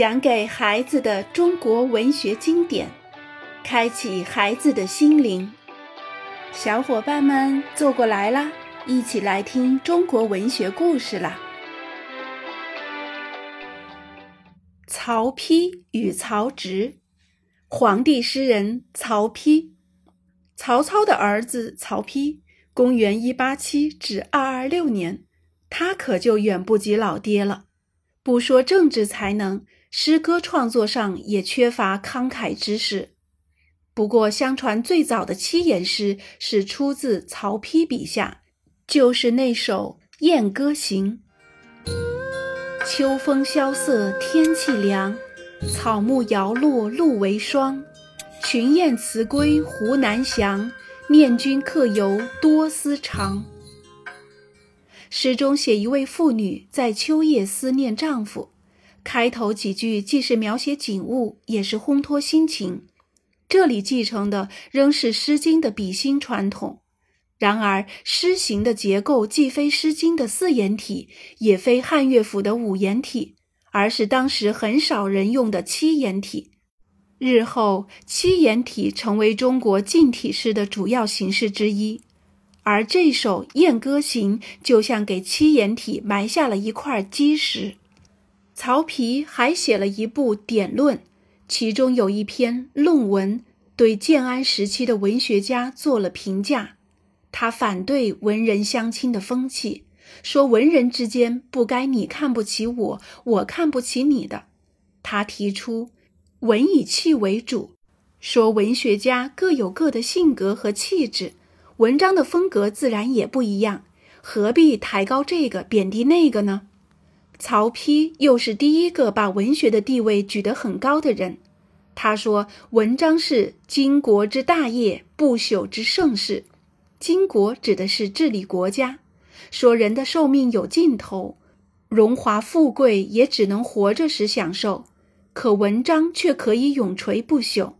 讲给孩子的中国文学经典，开启孩子的心灵。小伙伴们坐过来啦，一起来听中国文学故事啦！曹丕与曹植，皇帝诗人曹丕，曹操的儿子曹丕，公元一八七至二二六年，他可就远不及老爹了。不说政治才能。诗歌创作上也缺乏慷慨之士。不过，相传最早的七言诗是出自曹丕笔下，就是那首《燕歌行》：“秋风萧瑟天气凉，草木摇落露为霜。群雁辞归湖南翔，念君客游多思长。”诗中写一位妇女在秋夜思念丈夫。开头几句既是描写景物，也是烘托心情。这里继承的仍是《诗经》的比兴传统。然而，诗行的结构既非《诗经》的四言体，也非汉乐府的五言体，而是当时很少人用的七言体。日后，七言体成为中国近体诗的主要形式之一。而这首《燕歌行》就像给七言体埋下了一块基石。曹丕还写了一部典论，其中有一篇论文，对建安时期的文学家做了评价。他反对文人相亲的风气，说文人之间不该你看不起我，我看不起你的。他提出文以气为主，说文学家各有各的性格和气质，文章的风格自然也不一样，何必抬高这个贬低那个呢？曹丕又是第一个把文学的地位举得很高的人。他说：“文章是经国之大业，不朽之盛世。经国指的是治理国家，说人的寿命有尽头，荣华富贵也只能活着时享受，可文章却可以永垂不朽。”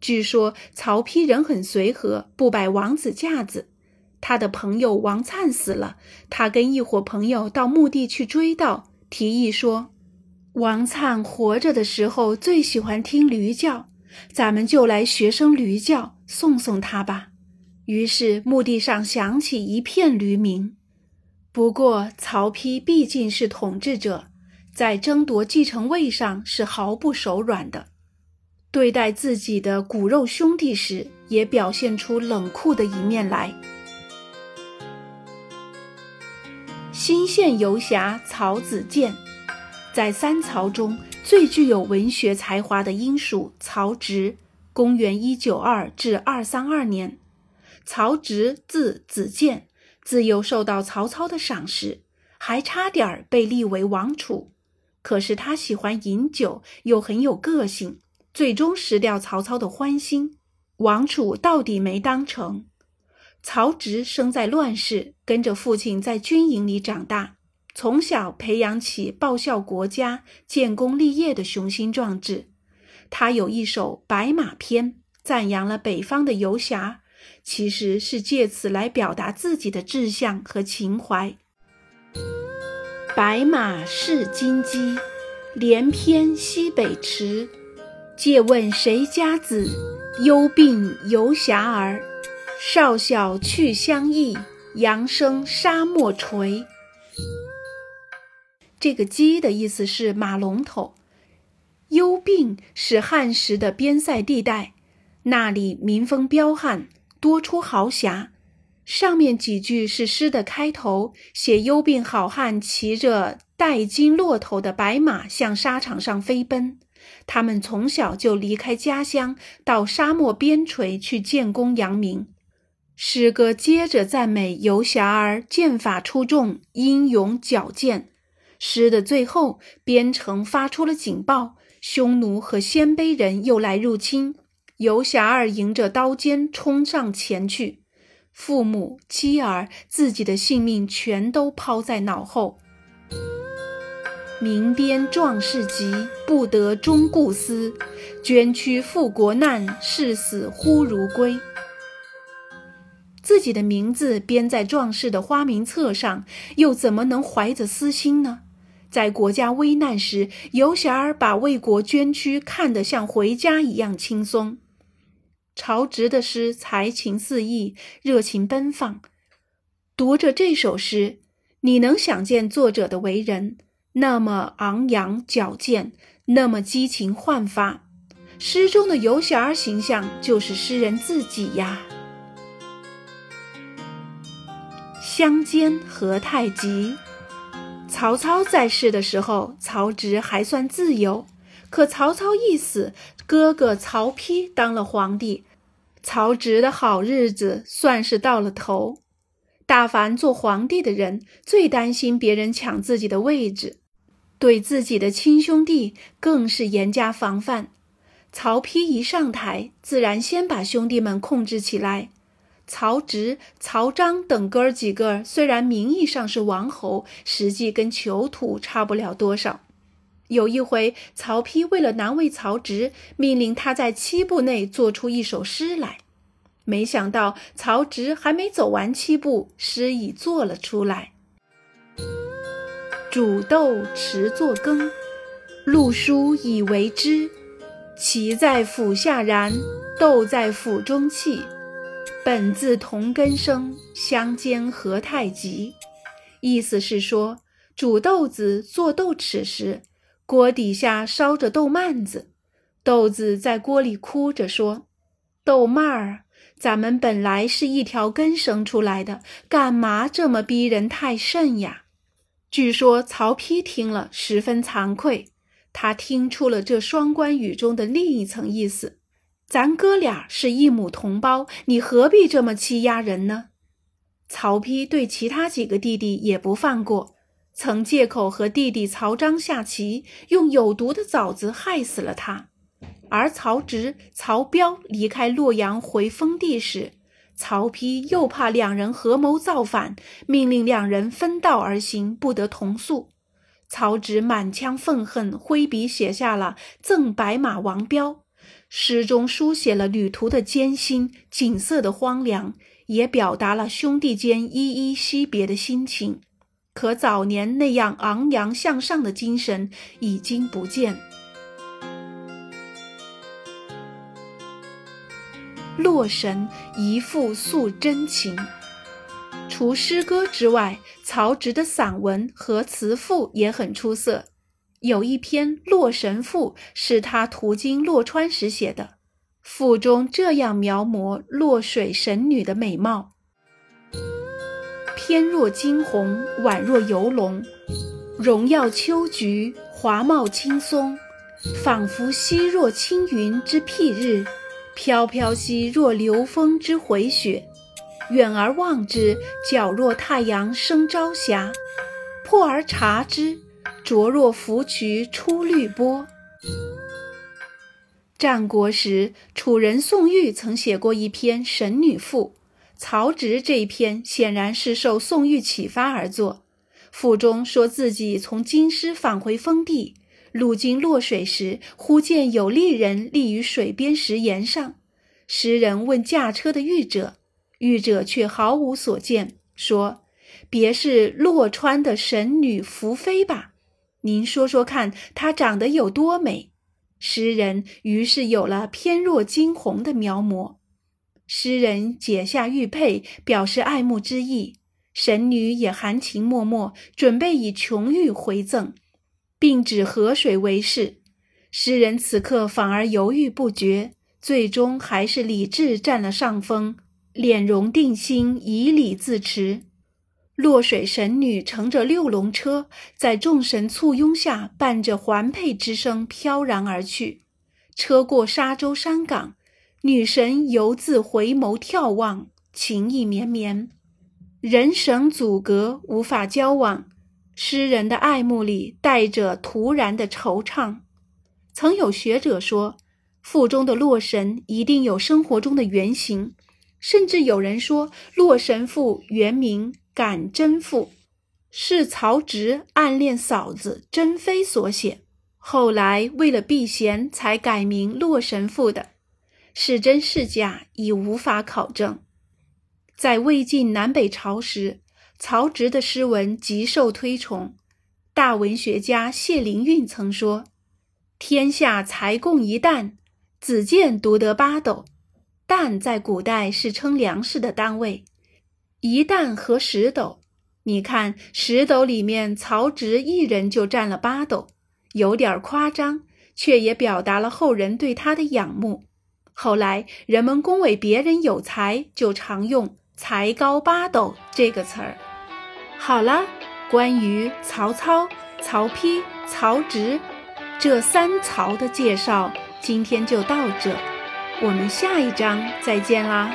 据说曹丕人很随和，不摆王子架子。他的朋友王粲死了，他跟一伙朋友到墓地去追悼，提议说：“王粲活着的时候最喜欢听驴叫，咱们就来学声驴叫，送送他吧。”于是墓地上响起一片驴鸣。不过曹丕毕竟是统治者，在争夺继承位上是毫不手软的，对待自己的骨肉兄弟时，也表现出冷酷的一面来。新县游侠曹子建，在三曹中最具有文学才华的应属曹植。公元一九二至二三二年，曹植字子建，自幼受到曹操的赏识，还差点被立为王储。可是他喜欢饮酒，又很有个性，最终失掉曹操的欢心，王储到底没当成。曹植生在乱世，跟着父亲在军营里长大，从小培养起报效国家、建功立业的雄心壮志。他有一首《白马篇》，赞扬了北方的游侠，其实是借此来表达自己的志向和情怀。白马是金鸡，连翩西北驰。借问谁家子？忧病游侠儿。少小去乡役，扬声沙漠垂。这个“鸡”的意思是马龙头。幽并是汉时的边塞地带，那里民风彪悍，多出豪侠。上面几句是诗的开头，写幽并好汉骑着带金骆驼的白马向沙场上飞奔。他们从小就离开家乡，到沙漠边陲去建功扬名。诗歌接着赞美游侠儿剑法出众、英勇矫健。诗的最后，边城发出了警报，匈奴和鲜卑人又来入侵。游侠儿迎着刀尖冲上前去，父母、妻儿、自己的性命全都抛在脑后。民边壮士急，不得终故思。捐躯赴国难，视死忽如归。自己的名字编在壮士的花名册上，又怎么能怀着私心呢？在国家危难时，游侠儿把为国捐躯看得像回家一样轻松。曹植的诗才情四溢，热情奔放。读着这首诗，你能想见作者的为人那么昂扬矫健，那么激情焕发。诗中的游侠儿形象就是诗人自己呀。相煎何太急。曹操在世的时候，曹植还算自由。可曹操一死，哥哥曹丕当了皇帝，曹植的好日子算是到了头。大凡做皇帝的人，最担心别人抢自己的位置，对自己的亲兄弟更是严加防范。曹丕一上台，自然先把兄弟们控制起来。曹植、曹彰等哥儿几个虽然名义上是王侯，实际跟囚徒差不了多少。有一回，曹丕为了难为曹植，命令他在七步内做出一首诗来。没想到，曹植还没走完七步，诗已做了出来：“煮豆持作羹，漉菽以为汁。”萁在釜下燃，豆在釜中泣。本自同根生，相煎何太急？意思是说，煮豆子做豆豉时，锅底下烧着豆蔓子，豆子在锅里哭着说：“豆蔓儿，咱们本来是一条根生出来的，干嘛这么逼人太甚呀？”据说曹丕听了十分惭愧。他听出了这双关语中的另一层意思：咱哥俩是一母同胞，你何必这么欺压人呢？曹丕对其他几个弟弟也不放过，曾借口和弟弟曹彰下棋，用有毒的枣子害死了他。而曹植、曹彪离开洛阳回封地时，曹丕又怕两人合谋造反，命令两人分道而行，不得同宿。曹植满腔愤恨，挥笔写下了《赠白马王彪》，诗中书写了旅途的艰辛、景色的荒凉，也表达了兄弟间依依惜别的心情。可早年那样昂扬向上的精神已经不见。洛神一副诉真情。除诗歌之外，曹植的散文和词赋也很出色。有一篇《洛神赋》是他途经洛川时写的，赋中这样描摹洛水神女的美貌：翩若惊鸿，宛若游龙，荣耀秋菊，华茂青松，仿佛兮若轻云之蔽日，飘飘兮若流风之回雪。远而望之，皎若太阳升朝霞；破而察之，灼若芙蕖出绿波。战国时，楚人宋玉曾写过一篇《神女赋》，曹植这一篇显然是受宋玉启发而作。赋中说自己从京师返回封地，路经洛水时，忽见有丽人立于水边石岩上。诗人问驾车的御者。御者却毫无所见，说：“别是洛川的神女福妃吧？您说说看，她长得有多美？”诗人于是有了翩若惊鸿的描摹。诗人解下玉佩，表示爱慕之意。神女也含情脉脉，准备以琼玉回赠，并指河水为誓。诗人此刻反而犹豫不决，最终还是理智占了上风。敛容定心，以礼自持。落水神女乘着六龙车，在众神簇拥下，伴着环佩之声飘然而去。车过沙洲山岗，女神犹自回眸眺望，情意绵绵。人神阻隔，无法交往。诗人的爱慕里带着突然的惆怅。曾有学者说，腹中的洛神一定有生活中的原型。甚至有人说，《洛神赋》原名《感贞赋》，是曹植暗恋嫂子珍妃所写，后来为了避嫌才改名《洛神赋》的。是真是假已无法考证。在魏晋南北朝时，曹植的诗文极受推崇，大文学家谢灵运曾说：“天下才共一担，子建独得八斗。担在古代是称粮食的单位，一担和十斗。你看十斗里面，曹植一人就占了八斗，有点夸张，却也表达了后人对他的仰慕。后来人们恭维别人有才，就常用‘才高八斗’这个词儿。好了。”关于曹操、曹丕、曹植这三曹的介绍，今天就到这，我们下一章再见啦。